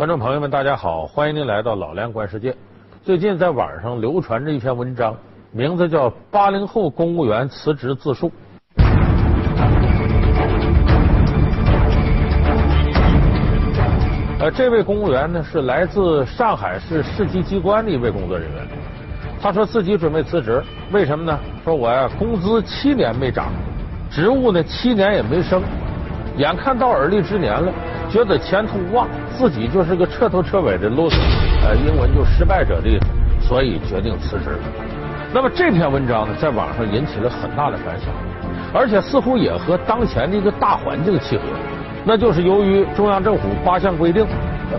观众朋友们，大家好，欢迎您来到老梁观世界。最近在网上流传着一篇文章，名字叫《八零后公务员辞职自述》。呃，这位公务员呢是来自上海市市级机关的一位工作人员。他说自己准备辞职，为什么呢？说我呀，工资七年没涨，职务呢七年也没升，眼看到而立之年了，觉得前途无望，自己就是个彻头彻尾的 loser，呃，英文就失败者的意思，所以决定辞职了。那么这篇文章呢，在网上引起了很大的反响，而且似乎也和当前的一个大环境契合。那就是由于中央政府八项规定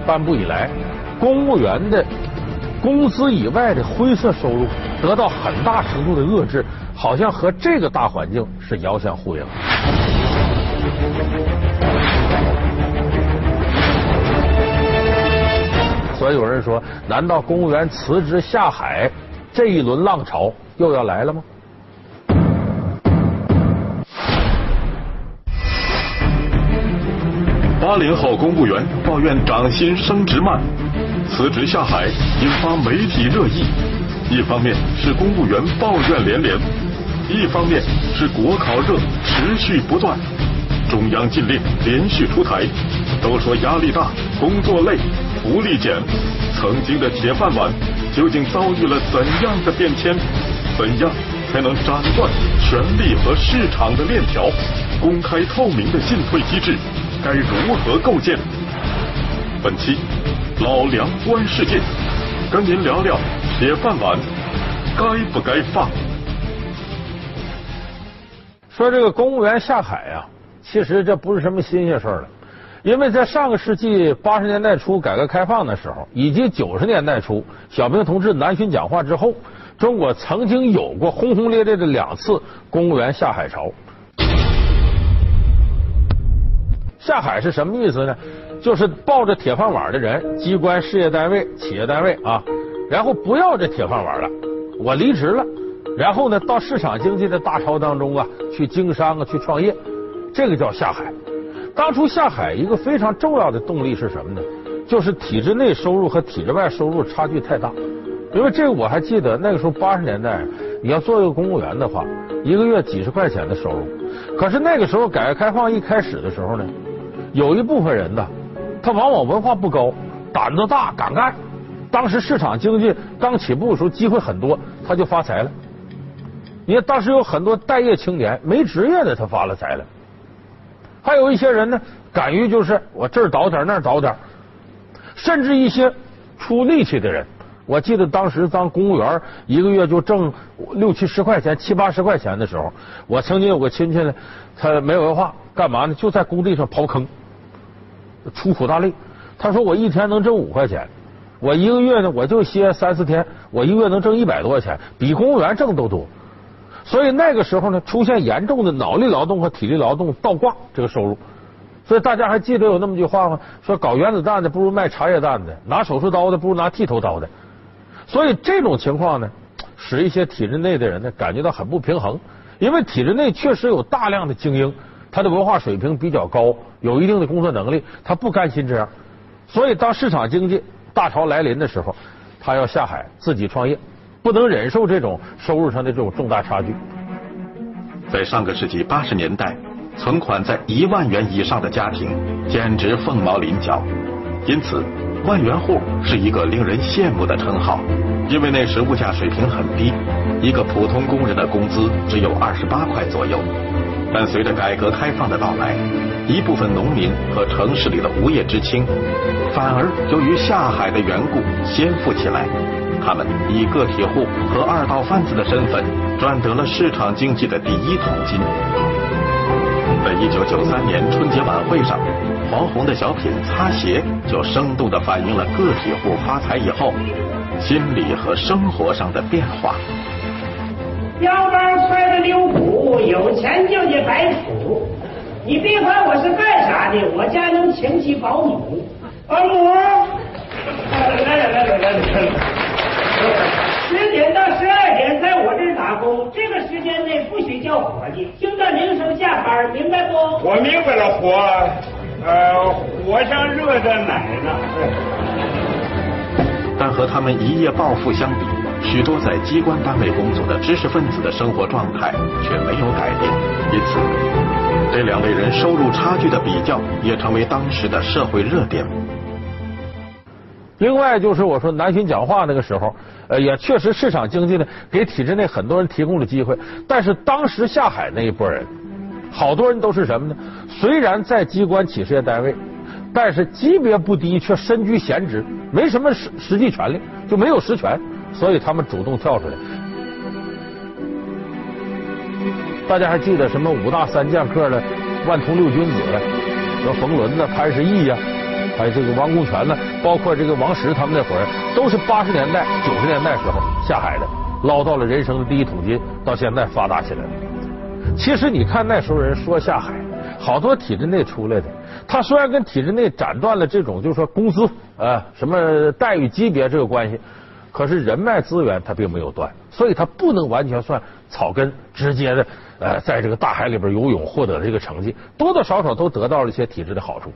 颁布以来，公务员的工资以外的灰色收入得到很大程度的遏制，好像和这个大环境是遥相呼应。所以有人说，难道公务员辞职下海这一轮浪潮又要来了吗？八零后公务员抱怨涨薪升职慢，辞职下海引发媒体热议。一方面是公务员抱怨连连，一方面是国考热持续不断，中央禁令连续出台，都说压力大、工作累、福利减。曾经的铁饭碗究竟遭遇了怎样的变迁？怎样才能斩断权力和市场的链条？公开透明的进退机制？该如何构建？本期老梁观世界，跟您聊聊铁饭碗该不该放。说这个公务员下海啊，其实这不是什么新鲜事儿了，因为在上个世纪八十年代初改革开放的时候，以及九十年代初小平同志南巡讲话之后，中国曾经有过轰轰烈烈的两次公务员下海潮。下海是什么意思呢？就是抱着铁饭碗的人，机关、事业单位、企业单位啊，然后不要这铁饭碗了，我离职了，然后呢，到市场经济的大潮当中啊，去经商啊，去创业，这个叫下海。当初下海一个非常重要的动力是什么呢？就是体制内收入和体制外收入差距太大。因为这个我还记得，那个时候八十年代，你要做一个公务员的话，一个月几十块钱的收入。可是那个时候改革开放一开始的时候呢？有一部分人呢，他往往文化不高，胆子大，敢干。当时市场经济刚起步的时候，机会很多，他就发财了。你看当时有很多待业青年，没职业的他发了财了。还有一些人呢，敢于就是我这儿倒点那儿倒点甚至一些出力气的人，我记得当时当公务员一个月就挣六七十块钱、七八十块钱的时候，我曾经有个亲戚呢，他没文化。干嘛呢？就在工地上刨坑，出苦大力。他说：“我一天能挣五块钱，我一个月呢，我就歇三四天，我一个月能挣一百多块钱，比公务员挣都多。”所以那个时候呢，出现严重的脑力劳动和体力劳动倒挂这个收入。所以大家还记得有那么句话吗？说搞原子弹的不如卖茶叶蛋的，拿手术刀的不如拿剃头刀的。所以这种情况呢，使一些体制内的人呢感觉到很不平衡，因为体制内确实有大量的精英。他的文化水平比较高，有一定的工作能力，他不甘心这样，所以当市场经济大潮来临的时候，他要下海自己创业，不能忍受这种收入上的这种重大差距。在上个世纪八十年代，存款在一万元以上的家庭简直凤毛麟角，因此万元户是一个令人羡慕的称号。因为那时物价水平很低，一个普通工人的工资只有二十八块左右。但随着改革开放的到来，一部分农民和城市里的无业知青，反而由于下海的缘故先富起来。他们以个体户和二道贩子的身份，赚得了市场经济的第一桶金。在一九九三年春节晚会上，黄宏的小品《擦鞋》就生动地反映了个体户发财以后心理和生活上的变化。腰包揣着溜鼓，有钱就去摆谱。你别管我是干啥的，我家能请起保姆。保姆，来来来来来来，十点到十二点在我这儿打工，这个时间内不许叫伙计，听到铃声下班，明白不？我明白了，伙，呃。火上热的奶呢。但和他们一夜暴富相比，许多在机关单位工作的知识分子的生活状态却没有改变。因此，这两类人收入差距的比较也成为当时的社会热点。另外就是我说南巡讲话那个时候，呃，也确实市场经济呢给体制内很多人提供了机会，但是当时下海那一波人，好多人都是什么呢？虽然在机关企事业单位，但是级别不低，却身居闲职，没什么实实际权利，就没有实权，所以他们主动跳出来。大家还记得什么五大三剑客的万通六君子，什冯仑呢、潘石屹呀。还有这个王功权呢，包括这个王石他们那会儿，都是八十年代、九十年代时候下海的，捞到了人生的第一桶金，到现在发达起来了。其实你看那时候人说下海，好多体制内出来的，他虽然跟体制内斩断了这种就是说工资啊什么待遇级别这个关系，可是人脉资源他并没有断，所以他不能完全算草根直接的呃在这个大海里边游泳获得这个成绩，多多少少都得到了一些体制的好处。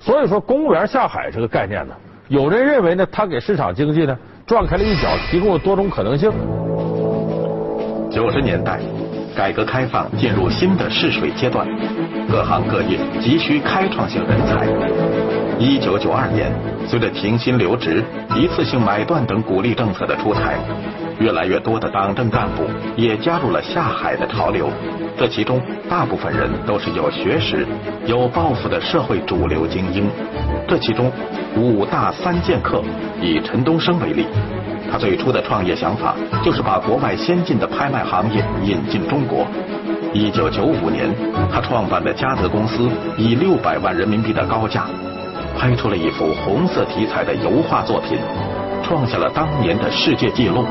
所以说，公务员下海这个概念呢，有人认为呢，它给市场经济呢撞开了一角，提供了多种可能性。九十年代，改革开放进入新的试水阶段，各行各业急需开创性人才。一九九二年，随着停薪留职、一次性买断等鼓励政策的出台。越来越多的党政干部也加入了下海的潮流，这其中大部分人都是有学识、有抱负的社会主流精英。这其中五大三剑客，以陈东升为例，他最初的创业想法就是把国外先进的拍卖行业引进中国。一九九五年，他创办的嘉德公司以六百万人民币的高价，拍出了一幅红色题材的油画作品，创下了当年的世界纪录。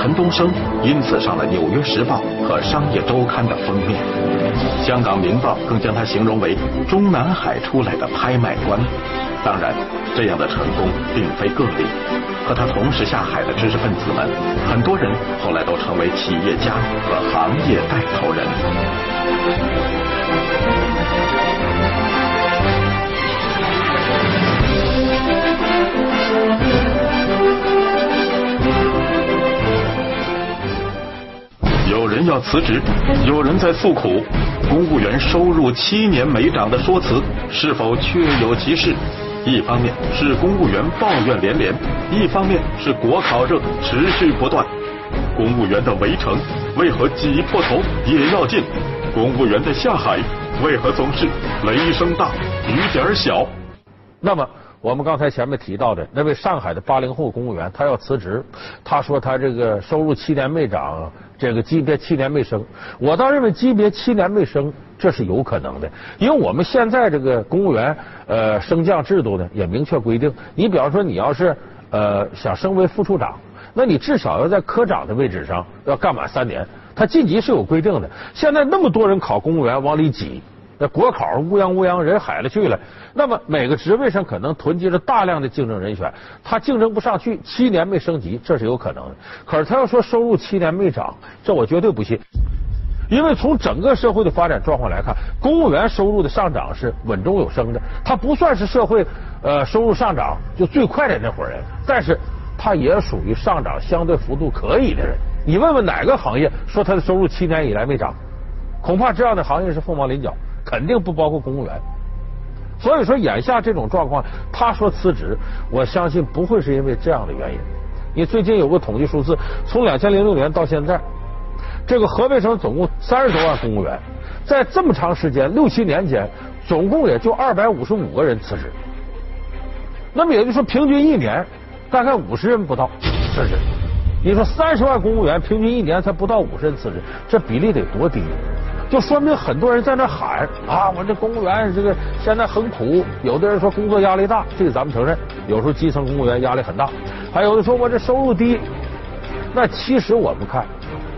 陈东升因此上了《纽约时报》和《商业周刊》的封面，香港《明报》更将他形容为中南海出来的拍卖官。当然，这样的成功并非个例，和他同时下海的知识分子们，很多人后来都成为企业家和行业带头人。要辞职，有人在诉苦。公务员收入七年没涨的说辞是否确有其事？一方面是公务员抱怨连连，一方面是国考热持续不断。公务员的围城为何挤破头也要进？公务员的下海为何总是雷声大雨点小？那么。我们刚才前面提到的那位上海的八零后公务员，他要辞职。他说他这个收入七年没涨，这个级别七年没升。我倒认为级别七年没升，这是有可能的，因为我们现在这个公务员呃升降制度呢也明确规定，你比方说你要是呃想升为副处长，那你至少要在科长的位置上要干满三年。他晋级是有规定的。现在那么多人考公务员往里挤。那国考乌泱乌泱人海了去了，那么每个职位上可能囤积着大量的竞争人选，他竞争不上去，七年没升级，这是有可能的。可是他要说收入七年没涨，这我绝对不信，因为从整个社会的发展状况来看，公务员收入的上涨是稳中有升的，他不算是社会呃收入上涨就最快的那伙人，但是他也属于上涨相对幅度可以的人。你问问哪个行业说他的收入七年以来没涨？恐怕这样的行业是凤毛麟角。肯定不包括公务员，所以说眼下这种状况，他说辞职，我相信不会是因为这样的原因。你最近有个统计数字，从两千零六年到现在，这个河北省总共三十多万公务员，在这么长时间六七年间，总共也就二百五十五个人辞职。那么也就是说，平均一年大概五十人不到辞职。你说三十万公务员平均一年才不到五十人辞职，这比例得多低？就说明很多人在那喊啊，我这公务员这个现在很苦。有的人说工作压力大，这个咱们承认，有时候基层公务员压力很大。还有的说我这收入低。那其实我们看，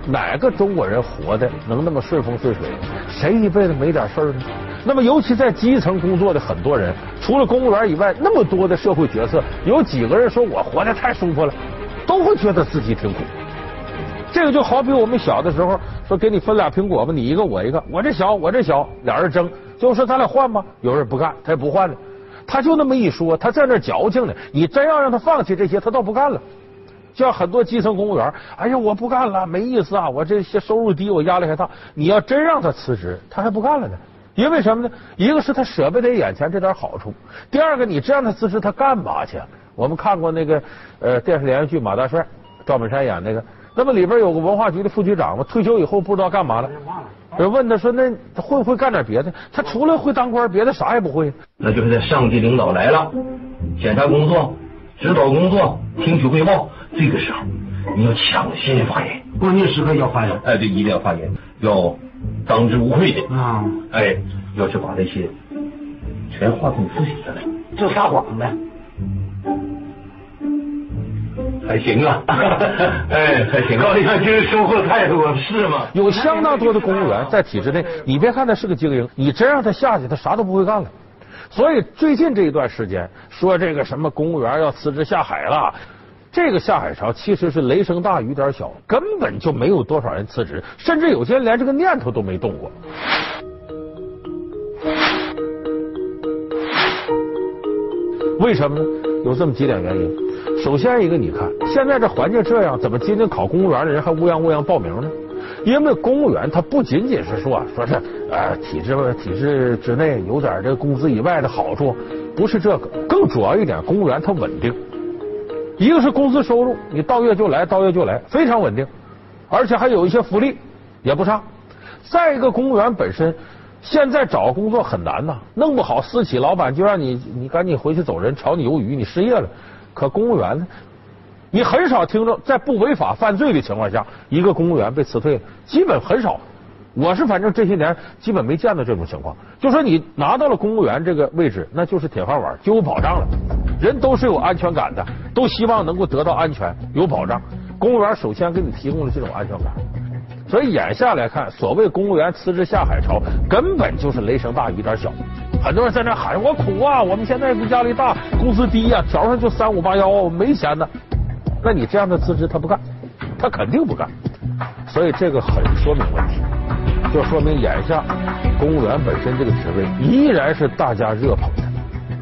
哪个中国人活的能那么顺风顺水？谁一辈子没点事儿呢？那么尤其在基层工作的很多人，除了公务员以外，那么多的社会角色，有几个人说我活的太舒服了？都会觉得自己挺苦。这个就好比我们小的时候说给你分俩苹果吧，你一个我一个，我这小我这小，俩人争，就说咱俩换吧。有人不干，他也不换了。他就那么一说，他在那矫情呢。你真要让他放弃这些，他倒不干了。像很多基层公务员，哎呀，我不干了，没意思啊，我这些收入低，我压力还大。你要真让他辞职，他还不干了呢。因为什么呢？一个是他舍不得眼前这点好处，第二个你这样他辞职，他干嘛去？我们看过那个呃电视连续剧《马大帅》，赵本山演那个，那么里边有个文化局的副局长嘛，退休以后不知道干嘛了。人问他说：“那会不会干点别的？”他除了会当官，别的啥也不会。那就是在上级领导来了，检查工作、指导工作、听取汇报，这个时候你要抢先发言，关键时刻要发言。哎，对，一定要发言，要当之无愧的啊！哎，要去把这些全化成自己的来，就撒谎呗。还行啊，哎，还行。高阳军收获太多，是吗？有相当多的公务员在体制内，你别看他是个精英，你真让他下去，他啥都不会干了。所以最近这一段时间，说这个什么公务员要辞职下海了，这个下海潮其实是雷声大雨点小，根本就没有多少人辞职，甚至有些人连这个念头都没动过。为什么呢？有这么几点原因。首先一个，你看现在这环境这样，怎么今天考公务员的人还乌泱乌泱报名呢？因为公务员他不仅仅是说说是呃体制体制之内有点这工资以外的好处，不是这个，更主要一点，公务员他稳定。一个是工资收入，你到月就来，到月就来，非常稳定，而且还有一些福利也不差。再一个，公务员本身现在找工作很难呐，弄不好私企老板就让你你赶紧回去走人，炒你鱿鱼，你失业了。可公务员呢？你很少听着在不违法犯罪的情况下，一个公务员被辞退了，基本很少。我是反正这些年基本没见到这种情况。就说你拿到了公务员这个位置，那就是铁饭碗，就有保障了。人都是有安全感的，都希望能够得到安全、有保障。公务员首先给你提供了这种安全感。所以眼下来看，所谓公务员辞职下海潮，根本就是雷声大雨点小。很多人在那喊我苦啊，我们现在压力大，工资低呀，条上就三五八幺，我没钱呢。那你这样的辞职，他不干，他肯定不干。所以这个很说明问题，就说明眼下公务员本身这个职位依然是大家热捧的，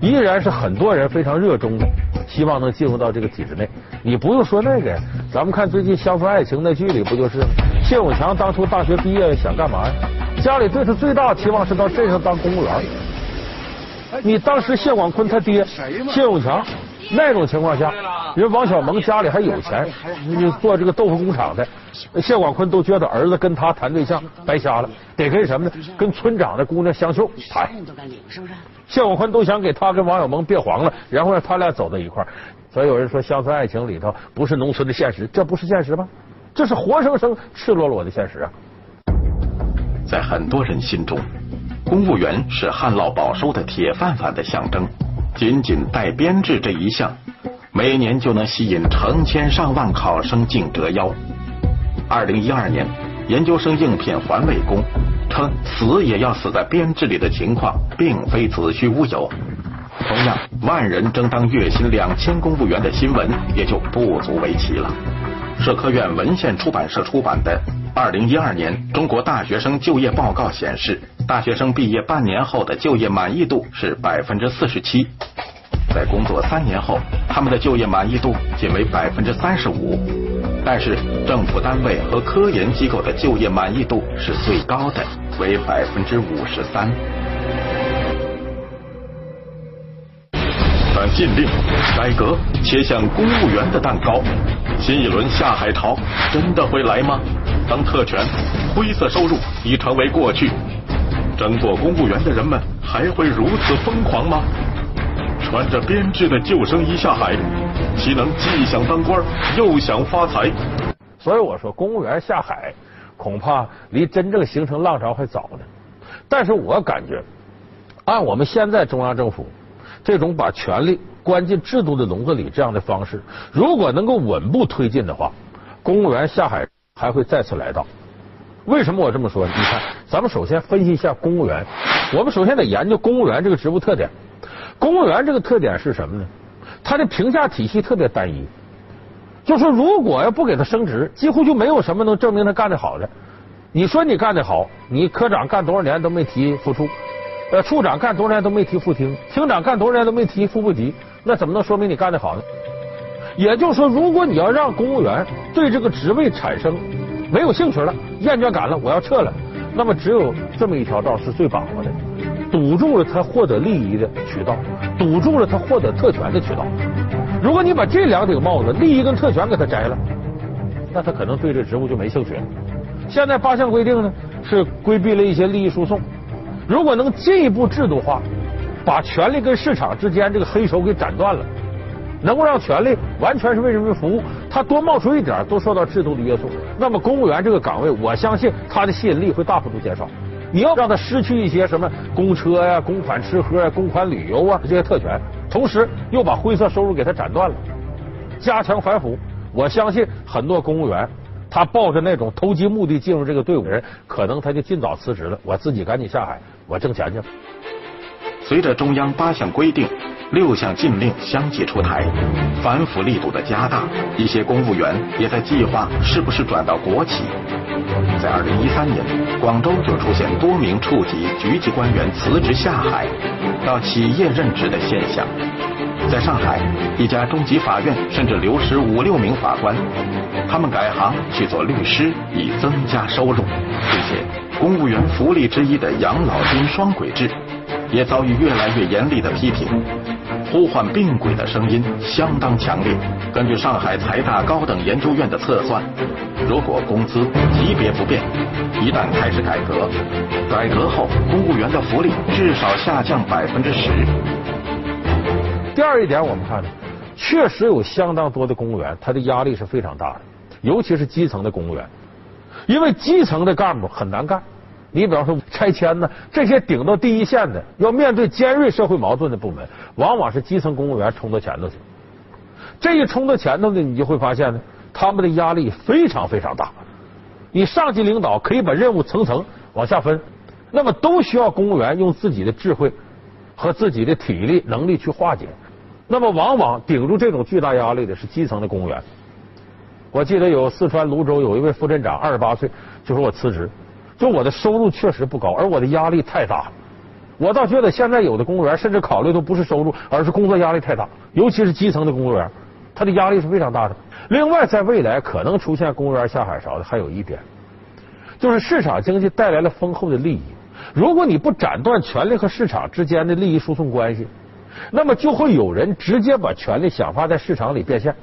依然是很多人非常热衷的，希望能进入到这个体制内。你不用说那个，咱们看最近《乡村爱情》那剧里不就是吗？谢永强当初大学毕业想干嘛呀？家里对他最大的期望是到镇上当公务员。你当时谢广坤他爹谢永强那种情况下，人王小蒙家里还有钱，你做这个豆腐工厂的，谢广坤都觉得儿子跟他谈对象白瞎了，得跟什么呢？跟村长的姑娘相秀谈。谢广坤都想给他跟王小蒙别黄了，然后让他俩走到一块儿。所以有人说《乡村爱情》里头不是农村的现实，这不是现实吗？这是活生生、赤裸裸的现实啊！在很多人心中，公务员是旱涝保收的铁饭碗的象征。仅仅带编制这一项，每年就能吸引成千上万考生竞折腰。二零一二年，研究生应聘环卫工，称死也要死在编制里的情况，并非子虚乌有。同样，万人争当月薪两千公务员的新闻，也就不足为奇了。社科院文献出版社出版的《二零一二年中国大学生就业报告》显示，大学生毕业半年后的就业满意度是百分之四十七，在工作三年后，他们的就业满意度仅为百分之三十五。但是，政府单位和科研机构的就业满意度是最高的，为百分之五十三。禁令、改革，切向公务员的蛋糕，新一轮下海潮真的会来吗？当特权、灰色收入已成为过去，争做公务员的人们还会如此疯狂吗？穿着编制的救生衣下海，岂能既想当官又想发财？所以我说，公务员下海恐怕离真正形成浪潮还早呢。但是我感觉，按我们现在中央政府。这种把权力关进制度的笼子里这样的方式，如果能够稳步推进的话，公务员下海还会再次来到。为什么我这么说？你看，咱们首先分析一下公务员。我们首先得研究公务员这个职务特点。公务员这个特点是什么呢？他的评价体系特别单一，就说如果要不给他升职，几乎就没有什么能证明他干得好的。你说你干得好，你科长干多少年都没提复出。呃，处长干多少年都没提副厅，厅长干多少年都没提副部级，那怎么能说明你干得好呢？也就是说，如果你要让公务员对这个职位产生没有兴趣了、厌倦感了，我要撤了，那么只有这么一条道是最把握的，堵住了他获得利益的渠道，堵住了他获得特权的渠道。如果你把这两顶帽子，利益跟特权给他摘了，那他可能对这职务就没兴趣了。现在八项规定呢，是规避了一些利益输送。如果能进一步制度化，把权力跟市场之间这个黑手给斩断了。能够让权力完全是为人民服务，他多冒出一点都受到制度的约束。那么公务员这个岗位，我相信他的吸引力会大幅度减少。你要让他失去一些什么公车呀、公款吃喝呀、公款旅游啊这些特权，同时又把灰色收入给他斩断了，加强反腐，我相信很多公务员他抱着那种投机目的进入这个队伍的人，可能他就尽早辞职了，我自己赶紧下海，我挣钱去了。随着中央八项规定。六项禁令相继出台，反腐力度的加大，一些公务员也在计划是不是转到国企。在二零一三年，广州就出现多名处级、局级官员辞职下海，到企业任职的现象。在上海，一家中级法院甚至流失五六名法官，他们改行去做律师，以增加收入。并且公务员福利之一的养老金双轨制，也遭遇越来越严厉的批评。呼唤并轨的声音相当强烈。根据上海财大高等研究院的测算，如果工资级别不变，一旦开始改革，改革后公务员的福利至少下降百分之十。第二一点，我们看，确实有相当多的公务员，他的压力是非常大的，尤其是基层的公务员，因为基层的干部很难干。你比方说拆迁呢，这些顶到第一线的，要面对尖锐社会矛盾的部门，往往是基层公务员冲到前头去。这一冲到前头呢，你就会发现呢，他们的压力非常非常大。你上级领导可以把任务层层往下分，那么都需要公务员用自己的智慧和自己的体力能力去化解。那么往往顶住这种巨大压力的是基层的公务员。我记得有四川泸州有一位副镇长，二十八岁就说我辞职。就我的收入确实不高，而我的压力太大了。我倒觉得现在有的公务员甚至考虑都不是收入，而是工作压力太大，尤其是基层的公务员，他的压力是非常大的。另外，在未来可能出现公务员下海潮的还有一点，就是市场经济带来了丰厚的利益。如果你不斩断权力和市场之间的利益输送关系，那么就会有人直接把权力想法在市场里变现。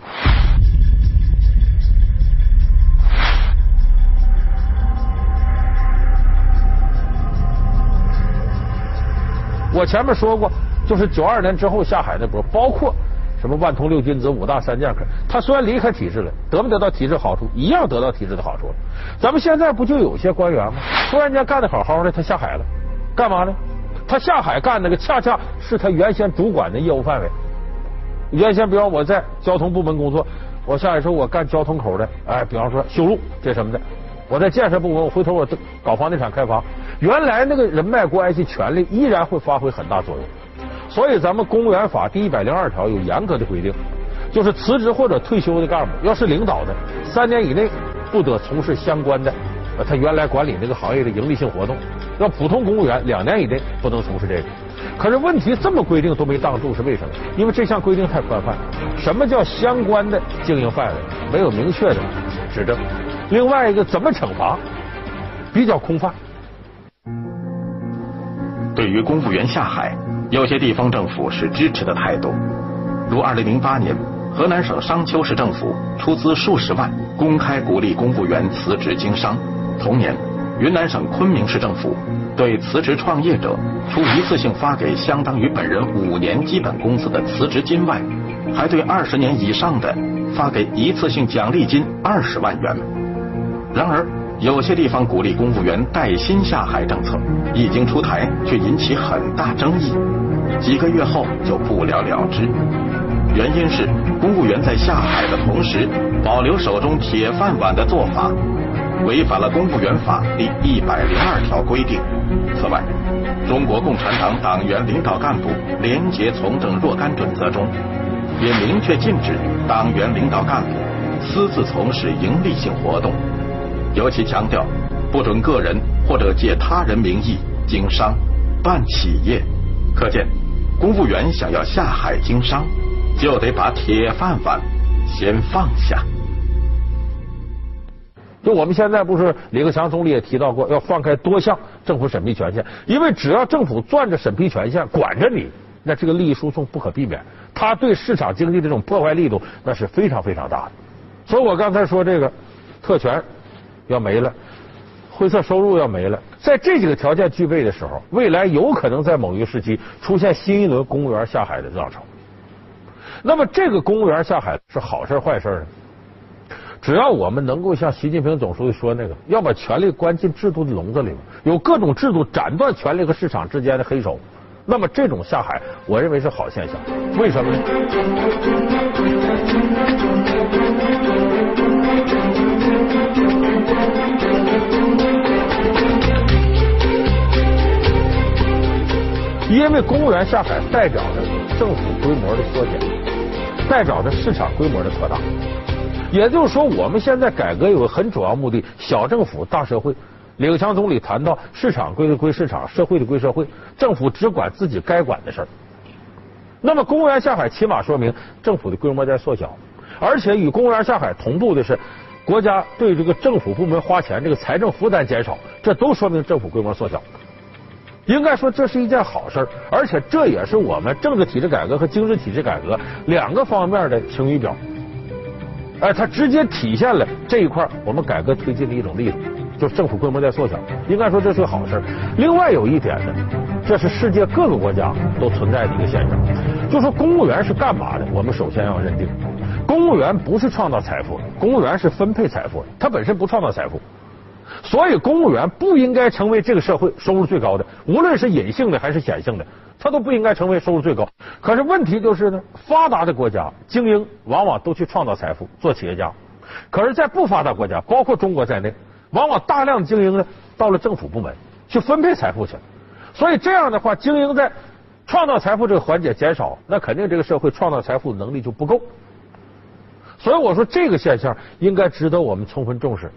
我前面说过，就是九二年之后下海那波，包括什么万通六君子、五大三剑客，他虽然离开体制了，得没得到体制好处？一样得到体制的好处了。咱们现在不就有些官员吗？突然间干的好好的，他下海了，干嘛呢？他下海干那个，恰恰是他原先主管的业务范围。原先，比方我在交通部门工作，我下海说我干交通口的，哎，比方说修路这什么的。我在建设部门，我回头我搞房地产开发，原来那个人脉关系、权力依然会发挥很大作用。所以，咱们公务员法第一百零二条有严格的规定，就是辞职或者退休的干部，要是领导的，三年以内不得从事相关的他原来管理那个行业的盈利性活动；要普通公务员，两年以内不能从事这个。可是问题这么规定都没挡住，是为什么？因为这项规定太宽泛。什么叫相关的经营范围？没有明确的指证。另外一个怎么惩罚比较空泛。对于公务员下海，有些地方政府是支持的态度，如二零零八年，河南省商丘市政府出资数十万公开鼓励公务员辞职经商。同年，云南省昆明市政府对辞职创业者除一次性发给相当于本人五年基本工资的辞职金外，还对二十年以上的发给一次性奖励金二十万元。然而，有些地方鼓励公务员带薪下海政策一经出台，却引起很大争议，几个月后就不了了之。原因是公务员在下海的同时，保留手中铁饭碗的做法，违反了《公务员法》第一百零二条规定。此外，中国共产党党员领导干部廉洁从政若干准则中，也明确禁止党员领导干部私自从事盈利性活动。尤其强调，不准个人或者借他人名义经商，办企业。可见，公务员想要下海经商，就得把铁饭碗先放下。就我们现在不是李克强总理也提到过，要放开多项政府审批权限，因为只要政府攥着审批权限管着你，那这个利益输送不可避免，它对市场经济这种破坏力度那是非常非常大的。所以我刚才说这个特权要没了，灰色收入要没了，在这几个条件具备的时候，未来有可能在某一个时期出现新一轮公务员下海的浪潮。那么这个公务员下海是好事坏事呢？只要我们能够像习近平总书记说那个，要把权力关进制度的笼子里，有各种制度斩断权力和市场之间的黑手，那么这种下海，我认为是好现象。为什么呢？因为公务员下海代表着政府规模的缩减，代表着市场规模的扩大。也就是说，我们现在改革有个很主要目的：小政府大社会。李克强总理谈到，市场归的归市场，社会的归社会，政府只管自己该管的事儿。那么，公务员下海起码说明政府的规模在缩小，而且与公务员下海同步的是，国家对这个政府部门花钱这个财政负担减少，这都说明政府规模缩小。应该说，这是一件好事，而且这也是我们政治体制改革和经济体制改革两个方面的晴雨表。哎，它直接体现了这一块我们改革推进的一种力度，就是政府规模在缩小。应该说这是个好事。另外有一点呢，这是世界各个国家都存在的一个现象，就说公务员是干嘛的？我们首先要认定，公务员不是创造财富，公务员是分配财富，他本身不创造财富。所以公务员不应该成为这个社会收入最高的，无论是隐性的还是显性的。他都不应该成为收入最高。可是问题就是呢，发达的国家精英往往都去创造财富，做企业家。可是，在不发达国家，包括中国在内，往往大量精英呢到了政府部门去分配财富去了。所以这样的话，精英在创造财富这个环节减少，那肯定这个社会创造财富能力就不够。所以我说这个现象应该值得我们充分重视。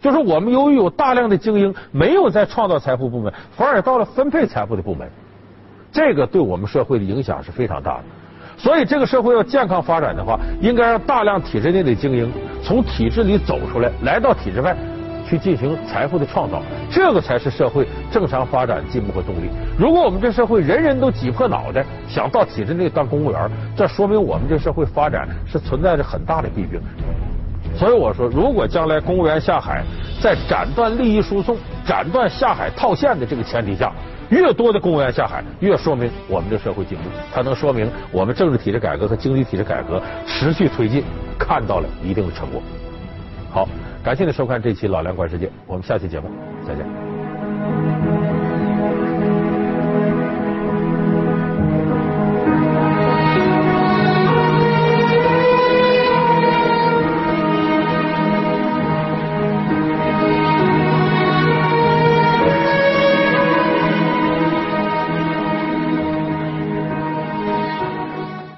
就是我们由于有大量的精英没有在创造财富部门，反而到了分配财富的部门。这个对我们社会的影响是非常大的，所以这个社会要健康发展的话，应该让大量体制内的精英从体制里走出来，来到体制外去进行财富的创造，这个才是社会正常发展进步和动力。如果我们这社会人人都挤破脑袋想到体制内当公务员，这说明我们这社会发展是存在着很大的弊病。所以我说，如果将来公务员下海，在斩断利益输送、斩断下海套现的这个前提下。越多的公务员下海，越说明我们的社会进步，它能说明我们政治体制改革和经济体制改革持续推进，看到了一定的成果。好，感谢您收看这期《老梁观世界》，我们下期节目再见。